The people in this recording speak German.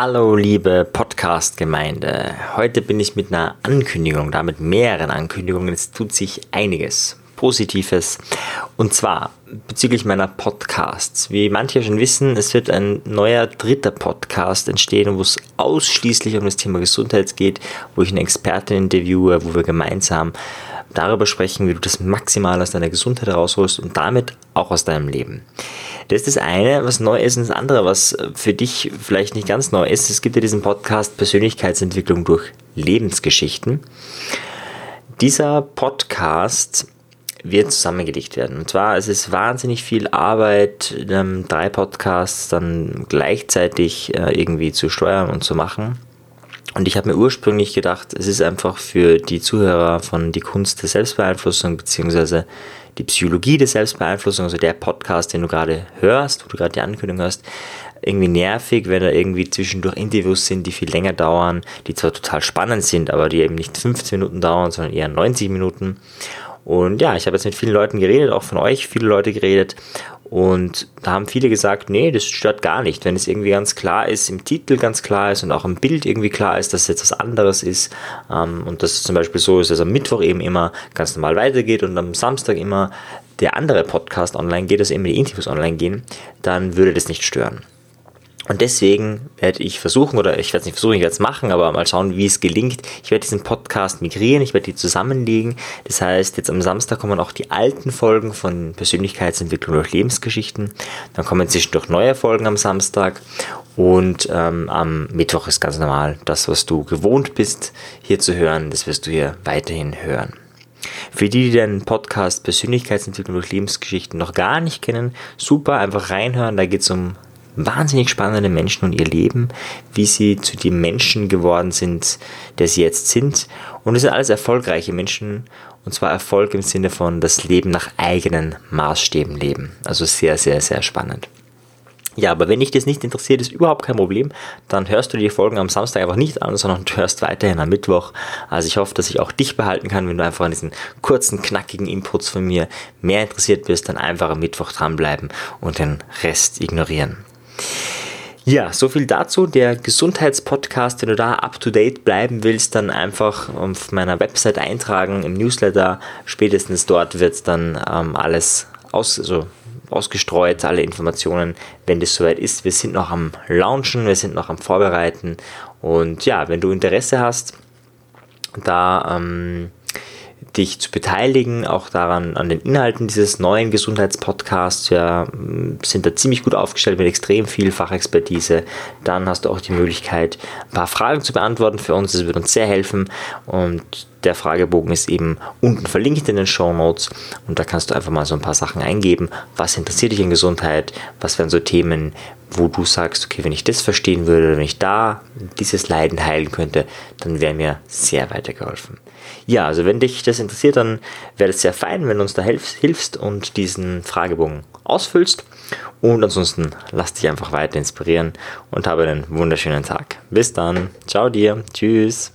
Hallo liebe Podcast-Gemeinde. Heute bin ich mit einer Ankündigung, da mit mehreren Ankündigungen. Es tut sich einiges Positives. Und zwar bezüglich meiner Podcasts. Wie manche schon wissen, es wird ein neuer dritter Podcast entstehen, wo es ausschließlich um das Thema Gesundheit geht, wo ich eine Expertin interviewe, wo wir gemeinsam darüber sprechen, wie du das maximal aus deiner Gesundheit rausholst und damit auch aus deinem Leben. Das ist das eine, was neu ist, und das andere, was für dich vielleicht nicht ganz neu ist. Es gibt ja diesen Podcast Persönlichkeitsentwicklung durch Lebensgeschichten. Dieser Podcast wird zusammengelegt werden. Und zwar es ist wahnsinnig viel Arbeit, ähm, drei Podcasts dann gleichzeitig äh, irgendwie zu steuern und zu machen. Und ich habe mir ursprünglich gedacht, es ist einfach für die Zuhörer von die Kunst der Selbstbeeinflussung beziehungsweise die Psychologie der Selbstbeeinflussung, also der Podcast, den du gerade hörst, wo du gerade die Ankündigung hast, irgendwie nervig, wenn da irgendwie zwischendurch Interviews sind, die viel länger dauern, die zwar total spannend sind, aber die eben nicht 15 Minuten dauern, sondern eher 90 Minuten. Und ja, ich habe jetzt mit vielen Leuten geredet, auch von euch viele Leute geredet. Und da haben viele gesagt, nee, das stört gar nicht, wenn es irgendwie ganz klar ist, im Titel ganz klar ist und auch im Bild irgendwie klar ist, dass es jetzt was anderes ist. Ähm, und dass es zum Beispiel so ist, dass am Mittwoch eben immer ganz normal weitergeht und am Samstag immer der andere Podcast online geht, dass eben die Interviews online gehen, dann würde das nicht stören. Und deswegen werde ich versuchen, oder ich werde es nicht versuchen, ich werde es machen, aber mal schauen, wie es gelingt. Ich werde diesen Podcast migrieren, ich werde die zusammenlegen. Das heißt, jetzt am Samstag kommen auch die alten Folgen von Persönlichkeitsentwicklung durch Lebensgeschichten. Dann kommen zwischendurch neue Folgen am Samstag. Und ähm, am Mittwoch ist ganz normal das, was du gewohnt bist, hier zu hören, das wirst du hier weiterhin hören. Für die, die den Podcast Persönlichkeitsentwicklung durch Lebensgeschichten noch gar nicht kennen, super, einfach reinhören. Da geht es um wahnsinnig spannende Menschen und ihr Leben, wie sie zu den Menschen geworden sind, der sie jetzt sind. Und es sind alles erfolgreiche Menschen. Und zwar Erfolg im Sinne von das Leben nach eigenen Maßstäben leben. Also sehr, sehr, sehr spannend. Ja, aber wenn dich das nicht interessiert, ist überhaupt kein Problem. Dann hörst du die Folgen am Samstag einfach nicht an, sondern du hörst weiterhin am Mittwoch. Also ich hoffe, dass ich auch dich behalten kann, wenn du einfach an diesen kurzen, knackigen Inputs von mir mehr interessiert bist, dann einfach am Mittwoch dranbleiben und den Rest ignorieren. Ja, so viel dazu. Der Gesundheitspodcast, wenn du da up to date bleiben willst, dann einfach auf meiner Website eintragen im Newsletter. Spätestens dort wird dann ähm, alles aus, also ausgestreut, alle Informationen, wenn das soweit ist. Wir sind noch am Launchen, wir sind noch am Vorbereiten. Und ja, wenn du Interesse hast, da ähm, dich zu beteiligen, auch daran, an den Inhalten dieses neuen Gesundheitspodcasts. Wir sind da ziemlich gut aufgestellt mit extrem viel Fachexpertise. Dann hast du auch die Möglichkeit, ein paar Fragen zu beantworten für uns. Das wird uns sehr helfen. Und der Fragebogen ist eben unten verlinkt in den Show Notes und da kannst du einfach mal so ein paar Sachen eingeben. Was interessiert dich in Gesundheit? Was wären so Themen, wo du sagst, okay, wenn ich das verstehen würde, wenn ich da dieses Leiden heilen könnte, dann wäre mir sehr weitergeholfen. Ja, also wenn dich das interessiert, dann wäre es sehr fein, wenn du uns da hilfst und diesen Fragebogen ausfüllst. Und ansonsten lass dich einfach weiter inspirieren und habe einen wunderschönen Tag. Bis dann. Ciao dir. Tschüss.